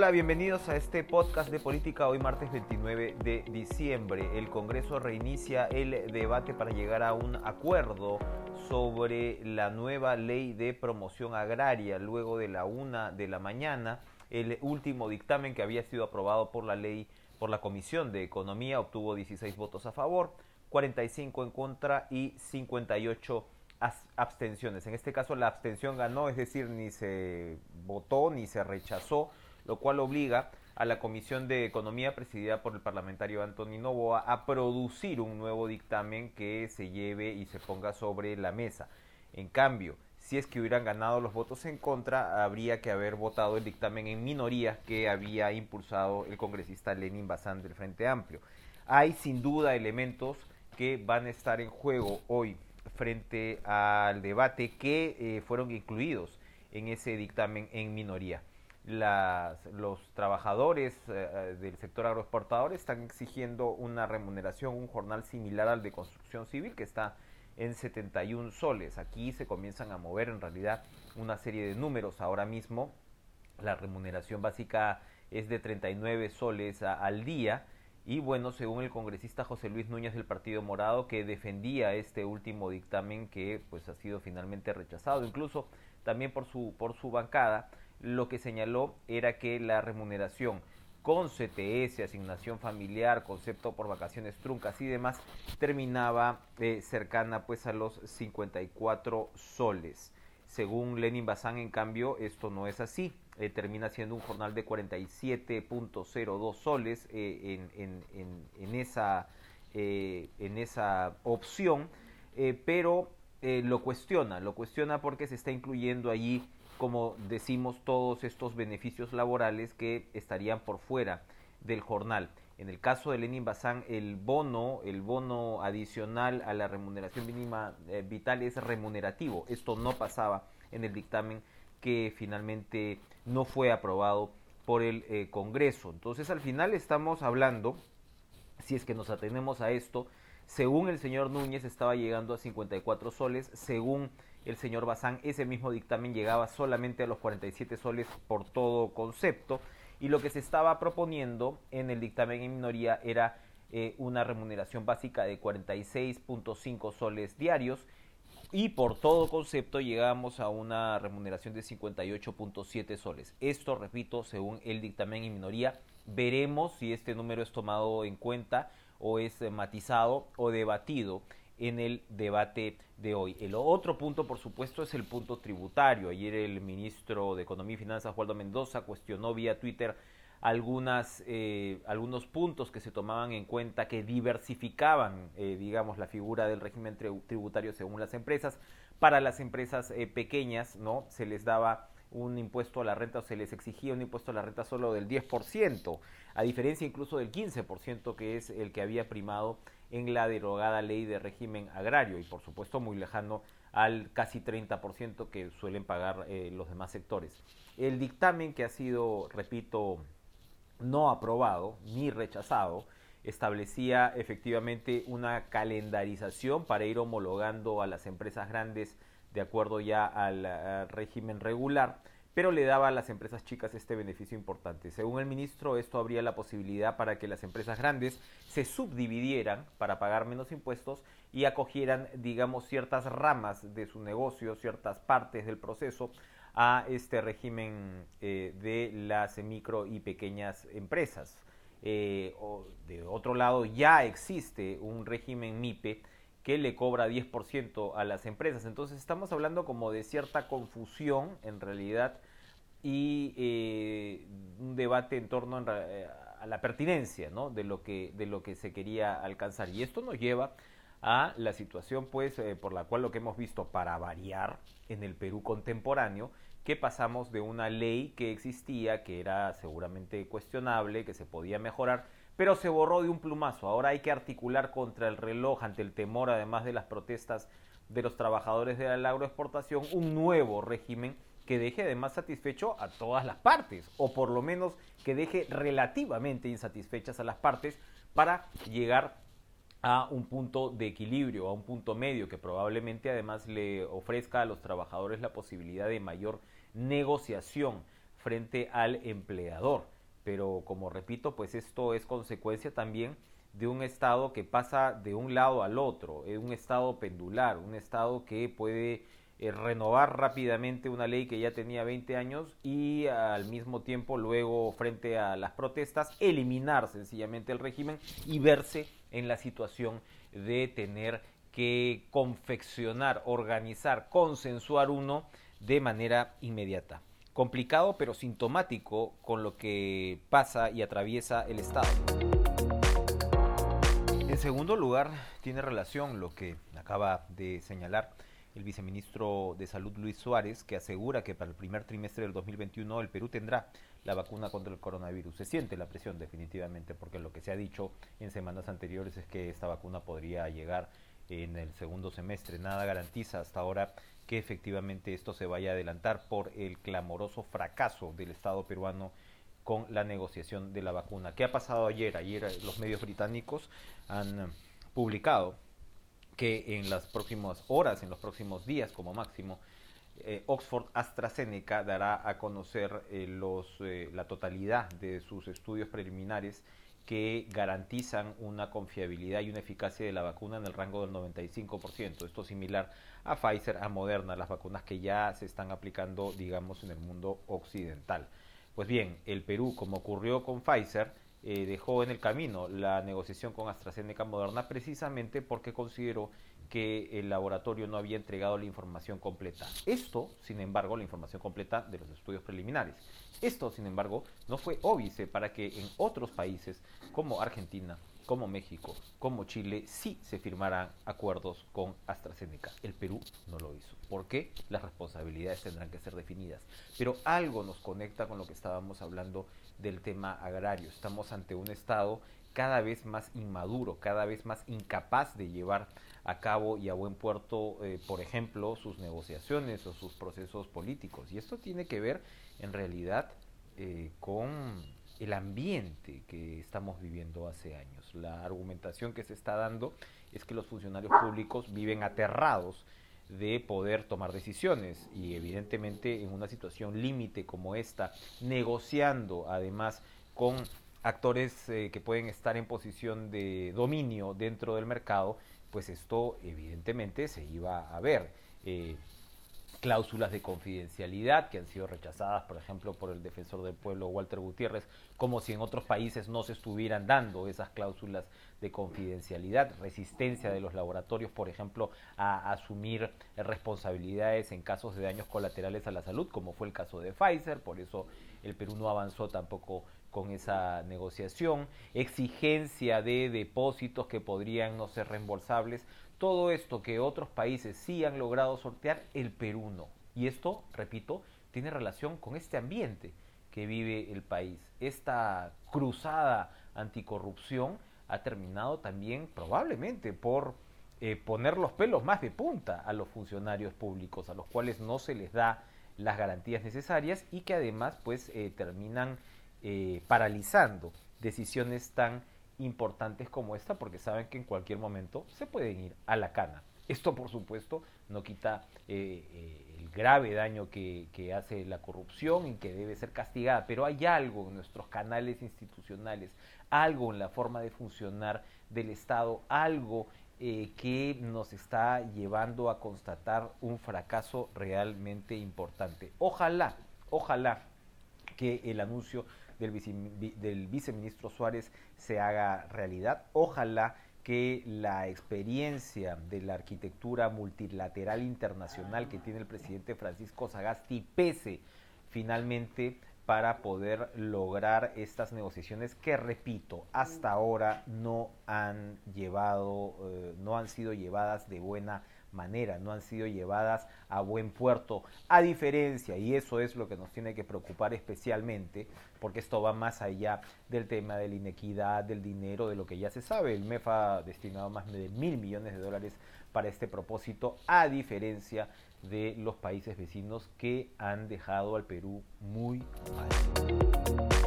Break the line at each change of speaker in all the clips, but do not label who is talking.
Hola, bienvenidos a este podcast de política hoy martes 29 de diciembre. El Congreso reinicia el debate para llegar a un acuerdo sobre la nueva ley de promoción agraria luego de la una de la mañana. El último dictamen que había sido aprobado por la ley por la Comisión de Economía obtuvo 16 votos a favor, 45 en contra y 58 abstenciones. En este caso la abstención ganó, es decir, ni se votó ni se rechazó lo cual obliga a la Comisión de Economía presidida por el parlamentario Antonio Novoa a producir un nuevo dictamen que se lleve y se ponga sobre la mesa. En cambio, si es que hubieran ganado los votos en contra, habría que haber votado el dictamen en minoría que había impulsado el congresista Lenin Bazán del Frente Amplio. Hay sin duda elementos que van a estar en juego hoy frente al debate que eh, fueron incluidos en ese dictamen en minoría los trabajadores eh, eh, del sector agroexportador están exigiendo una remuneración, un jornal similar al de construcción civil que está en 71 soles. Aquí se comienzan a mover en realidad una serie de números. Ahora mismo la remuneración básica es de 39 soles al día. Y bueno, según el congresista José Luis Núñez del Partido Morado, que defendía este último dictamen que pues ha sido finalmente rechazado, incluso también por su, por su bancada, lo que señaló era que la remuneración con CTS, asignación familiar, concepto por vacaciones truncas y demás, terminaba eh, cercana pues a los 54 soles. Según Lenin Bazán, en cambio, esto no es así. Eh, termina siendo un jornal de 47.02 soles eh, en, en, esa, en esa opción, pero lo cuestiona, lo cuestiona porque se está incluyendo allí como decimos, todos estos beneficios laborales que estarían por fuera del jornal. En el caso de Lenin Bazán, el bono, el bono adicional a la remuneración mínima eh, vital es remunerativo. Esto no pasaba en el dictamen que finalmente no fue aprobado por el eh, Congreso. Entonces, al final estamos hablando, si es que nos atenemos a esto, según el señor Núñez estaba llegando a 54 soles, según el señor Bazán, ese mismo dictamen llegaba solamente a los 47 soles por todo concepto y lo que se estaba proponiendo en el dictamen en minoría era eh, una remuneración básica de 46.5 soles diarios y por todo concepto llegamos a una remuneración de 58.7 soles. Esto, repito, según el dictamen en minoría, veremos si este número es tomado en cuenta o es eh, matizado o debatido en el debate de hoy. El otro punto, por supuesto, es el punto tributario. Ayer el ministro de Economía y Finanzas, Waldo Mendoza, cuestionó vía Twitter algunas, eh, algunos puntos que se tomaban en cuenta que diversificaban, eh, digamos, la figura del régimen tributario según las empresas. Para las empresas eh, pequeñas, ¿no? Se les daba un impuesto a la renta o se les exigía un impuesto a la renta solo del 10%, a diferencia incluso del 15% que es el que había primado en la derogada ley de régimen agrario y por supuesto muy lejano al casi 30% que suelen pagar los demás sectores. El dictamen que ha sido, repito, no aprobado ni rechazado, establecía efectivamente una calendarización para ir homologando a las empresas grandes de acuerdo ya al régimen regular pero le daba a las empresas chicas este beneficio importante. Según el ministro, esto habría la posibilidad para que las empresas grandes se subdividieran para pagar menos impuestos y acogieran, digamos, ciertas ramas de su negocio, ciertas partes del proceso a este régimen eh, de las micro y pequeñas empresas. Eh, de otro lado, ya existe un régimen MIPE que le cobra 10% a las empresas. Entonces estamos hablando como de cierta confusión en realidad y eh, un debate en torno eh, a la pertinencia ¿no? de, lo que, de lo que se quería alcanzar. Y esto nos lleva a la situación pues eh, por la cual lo que hemos visto para variar en el Perú contemporáneo, que pasamos de una ley que existía, que era seguramente cuestionable, que se podía mejorar, pero se borró de un plumazo. Ahora hay que articular contra el reloj ante el temor, además de las protestas de los trabajadores de la agroexportación, un nuevo régimen que deje además satisfecho a todas las partes, o por lo menos que deje relativamente insatisfechas a las partes para llegar a un punto de equilibrio, a un punto medio que probablemente además le ofrezca a los trabajadores la posibilidad de mayor negociación frente al empleador. Pero como repito, pues esto es consecuencia también de un Estado que pasa de un lado al otro, es un Estado pendular, un Estado que puede eh, renovar rápidamente una ley que ya tenía 20 años y al mismo tiempo luego frente a las protestas eliminar sencillamente el régimen y verse en la situación de tener que confeccionar, organizar, consensuar uno de manera inmediata. Complicado pero sintomático con lo que pasa y atraviesa el Estado. En segundo lugar, tiene relación lo que acaba de señalar el viceministro de Salud Luis Suárez, que asegura que para el primer trimestre del 2021 el Perú tendrá la vacuna contra el coronavirus. Se siente la presión definitivamente, porque lo que se ha dicho en semanas anteriores es que esta vacuna podría llegar en el segundo semestre. Nada garantiza hasta ahora que efectivamente esto se vaya a adelantar por el clamoroso fracaso del Estado peruano con la negociación de la vacuna. ¿Qué ha pasado ayer? Ayer eh, los medios británicos han eh, publicado que en las próximas horas, en los próximos días como máximo, eh, Oxford AstraZeneca dará a conocer los, la totalidad de sus estudios preliminares que garantizan una confiabilidad y una eficacia de la vacuna en el rango del 95%. Esto similar a Pfizer, a Moderna, las vacunas que ya se están aplicando, digamos, en el mundo occidental. Pues bien, el Perú, como ocurrió con Pfizer, eh, dejó en el camino la negociación con AstraZeneca Moderna precisamente porque consideró que el laboratorio no había entregado la información completa. Esto, sin embargo, la información completa de los estudios preliminares. Esto, sin embargo, no fue óbice para que en otros países como Argentina, como México, como Chile, sí se firmaran acuerdos con AstraZeneca. El Perú no lo hizo. ¿Por qué? Las responsabilidades tendrán que ser definidas. Pero algo nos conecta con lo que estábamos hablando del tema agrario. Estamos ante un Estado cada vez más inmaduro, cada vez más incapaz de llevar a cabo y a buen puerto, eh, por ejemplo, sus negociaciones o sus procesos políticos. Y esto tiene que ver, en realidad, eh, con el ambiente que estamos viviendo hace años. La argumentación que se está dando es que los funcionarios públicos viven aterrados de poder tomar decisiones y evidentemente en una situación límite como esta, negociando además con actores eh, que pueden estar en posición de dominio dentro del mercado, pues esto evidentemente se iba a ver. Eh, cláusulas de confidencialidad que han sido rechazadas, por ejemplo, por el defensor del pueblo Walter Gutiérrez, como si en otros países no se estuvieran dando esas cláusulas de confidencialidad, resistencia de los laboratorios, por ejemplo, a asumir responsabilidades en casos de daños colaterales a la salud, como fue el caso de Pfizer, por eso el Perú no avanzó tampoco con esa negociación, exigencia de depósitos que podrían no ser reembolsables, todo esto que otros países sí han logrado sortear, el Perú no. Y esto, repito, tiene relación con este ambiente que vive el país. Esta cruzada anticorrupción ha terminado también probablemente por eh, poner los pelos más de punta a los funcionarios públicos, a los cuales no se les da las garantías necesarias y que además pues eh, terminan eh, paralizando decisiones tan importantes como esta porque saben que en cualquier momento se pueden ir a la cana. Esto, por supuesto, no quita eh, eh, el grave daño que, hace la corrupción y que debe ser castigada, pero hay algo en nuestros canales institucionales, algo en la forma de funcionar del Estado, algo que nos está llevando a constatar un fracaso realmente importante. Ojalá, ojalá que el anuncio del, viceministro Suárez se haga realidad. Ojalá que la experiencia de la arquitectura multilateral internacional que tiene el presidente Francisco Sagasti pese finalmente para poder lograr estas negociaciones que, repito, hasta ahora no han llevado, eh, no han sido llevadas de buena manera, no han sido llevadas a buen puerto, a diferencia, y eso es lo que nos tiene que preocupar especialmente, porque esto va más allá del tema de la inequidad, del dinero, de lo que ya se sabe. El MEF ha destinado más de mil millones de dólares para este propósito, a diferencia de los países vecinos que han dejado al Perú muy mal.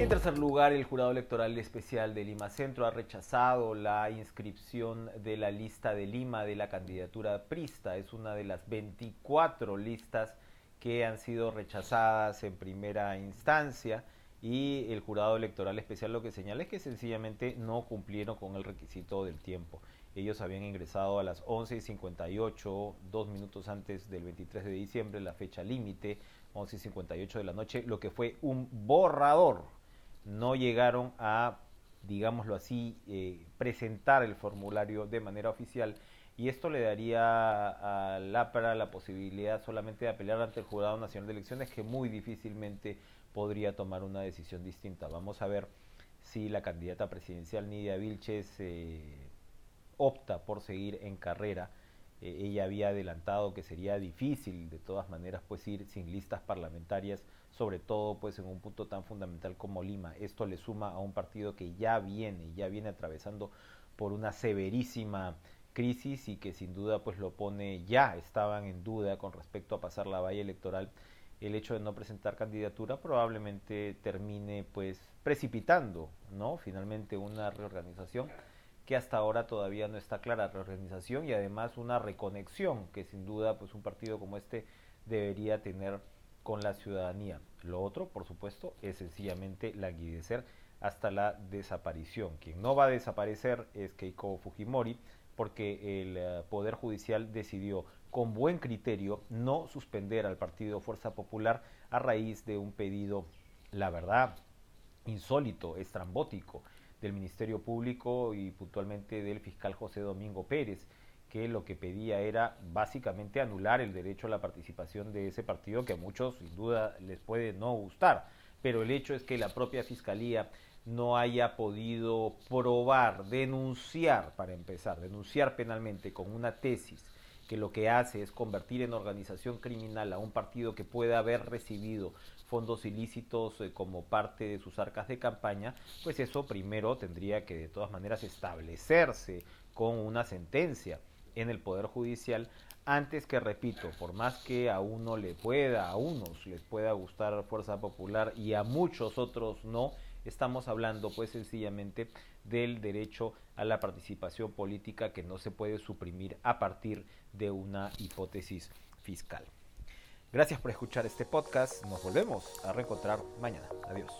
En tercer lugar, el jurado electoral especial de Lima Centro ha rechazado la inscripción de la lista de Lima de la candidatura Prista. Es una de las 24 listas que han sido rechazadas en primera instancia y el jurado electoral especial lo que señala es que sencillamente no cumplieron con el requisito del tiempo. Ellos habían ingresado a las 11.58, dos minutos antes del 23 de diciembre, la fecha límite, 11.58 de la noche, lo que fue un borrador. No llegaron a, digámoslo así, eh, presentar el formulario de manera oficial y esto le daría a LAPRA la posibilidad solamente de apelar ante el Jurado Nacional de Elecciones que muy difícilmente podría tomar una decisión distinta. Vamos a ver si la candidata presidencial Nidia Vilches eh, opta por seguir en carrera. Eh, ella había adelantado que sería difícil de todas maneras pues ir sin listas parlamentarias, sobre todo pues en un punto tan fundamental como Lima. Esto le suma a un partido que ya viene, ya viene atravesando por una severísima crisis y que sin duda pues lo pone ya estaban en duda con respecto a pasar la valla electoral el hecho de no presentar candidatura probablemente termine pues precipitando, ¿no? Finalmente una reorganización que hasta ahora todavía no está clara, reorganización y además una reconexión que sin duda pues un partido como este debería tener con la ciudadanía. Lo otro, por supuesto, es sencillamente languidecer hasta la desaparición. Quien no va a desaparecer es Keiko Fujimori, porque el eh, Poder Judicial decidió con buen criterio no suspender al partido Fuerza Popular a raíz de un pedido, la verdad, insólito, estrambótico del Ministerio Público y puntualmente del fiscal José Domingo Pérez, que lo que pedía era básicamente anular el derecho a la participación de ese partido que a muchos sin duda les puede no gustar, pero el hecho es que la propia Fiscalía no haya podido probar, denunciar, para empezar, denunciar penalmente con una tesis que lo que hace es convertir en organización criminal a un partido que puede haber recibido fondos ilícitos eh, como parte de sus arcas de campaña, pues eso primero tendría que de todas maneras establecerse con una sentencia en el Poder Judicial antes que, repito, por más que a uno le pueda, a unos les pueda gustar Fuerza Popular y a muchos otros no, estamos hablando pues sencillamente del derecho a la participación política que no se puede suprimir a partir de una hipótesis fiscal. Gracias por escuchar este podcast. Nos volvemos a reencontrar mañana. Adiós.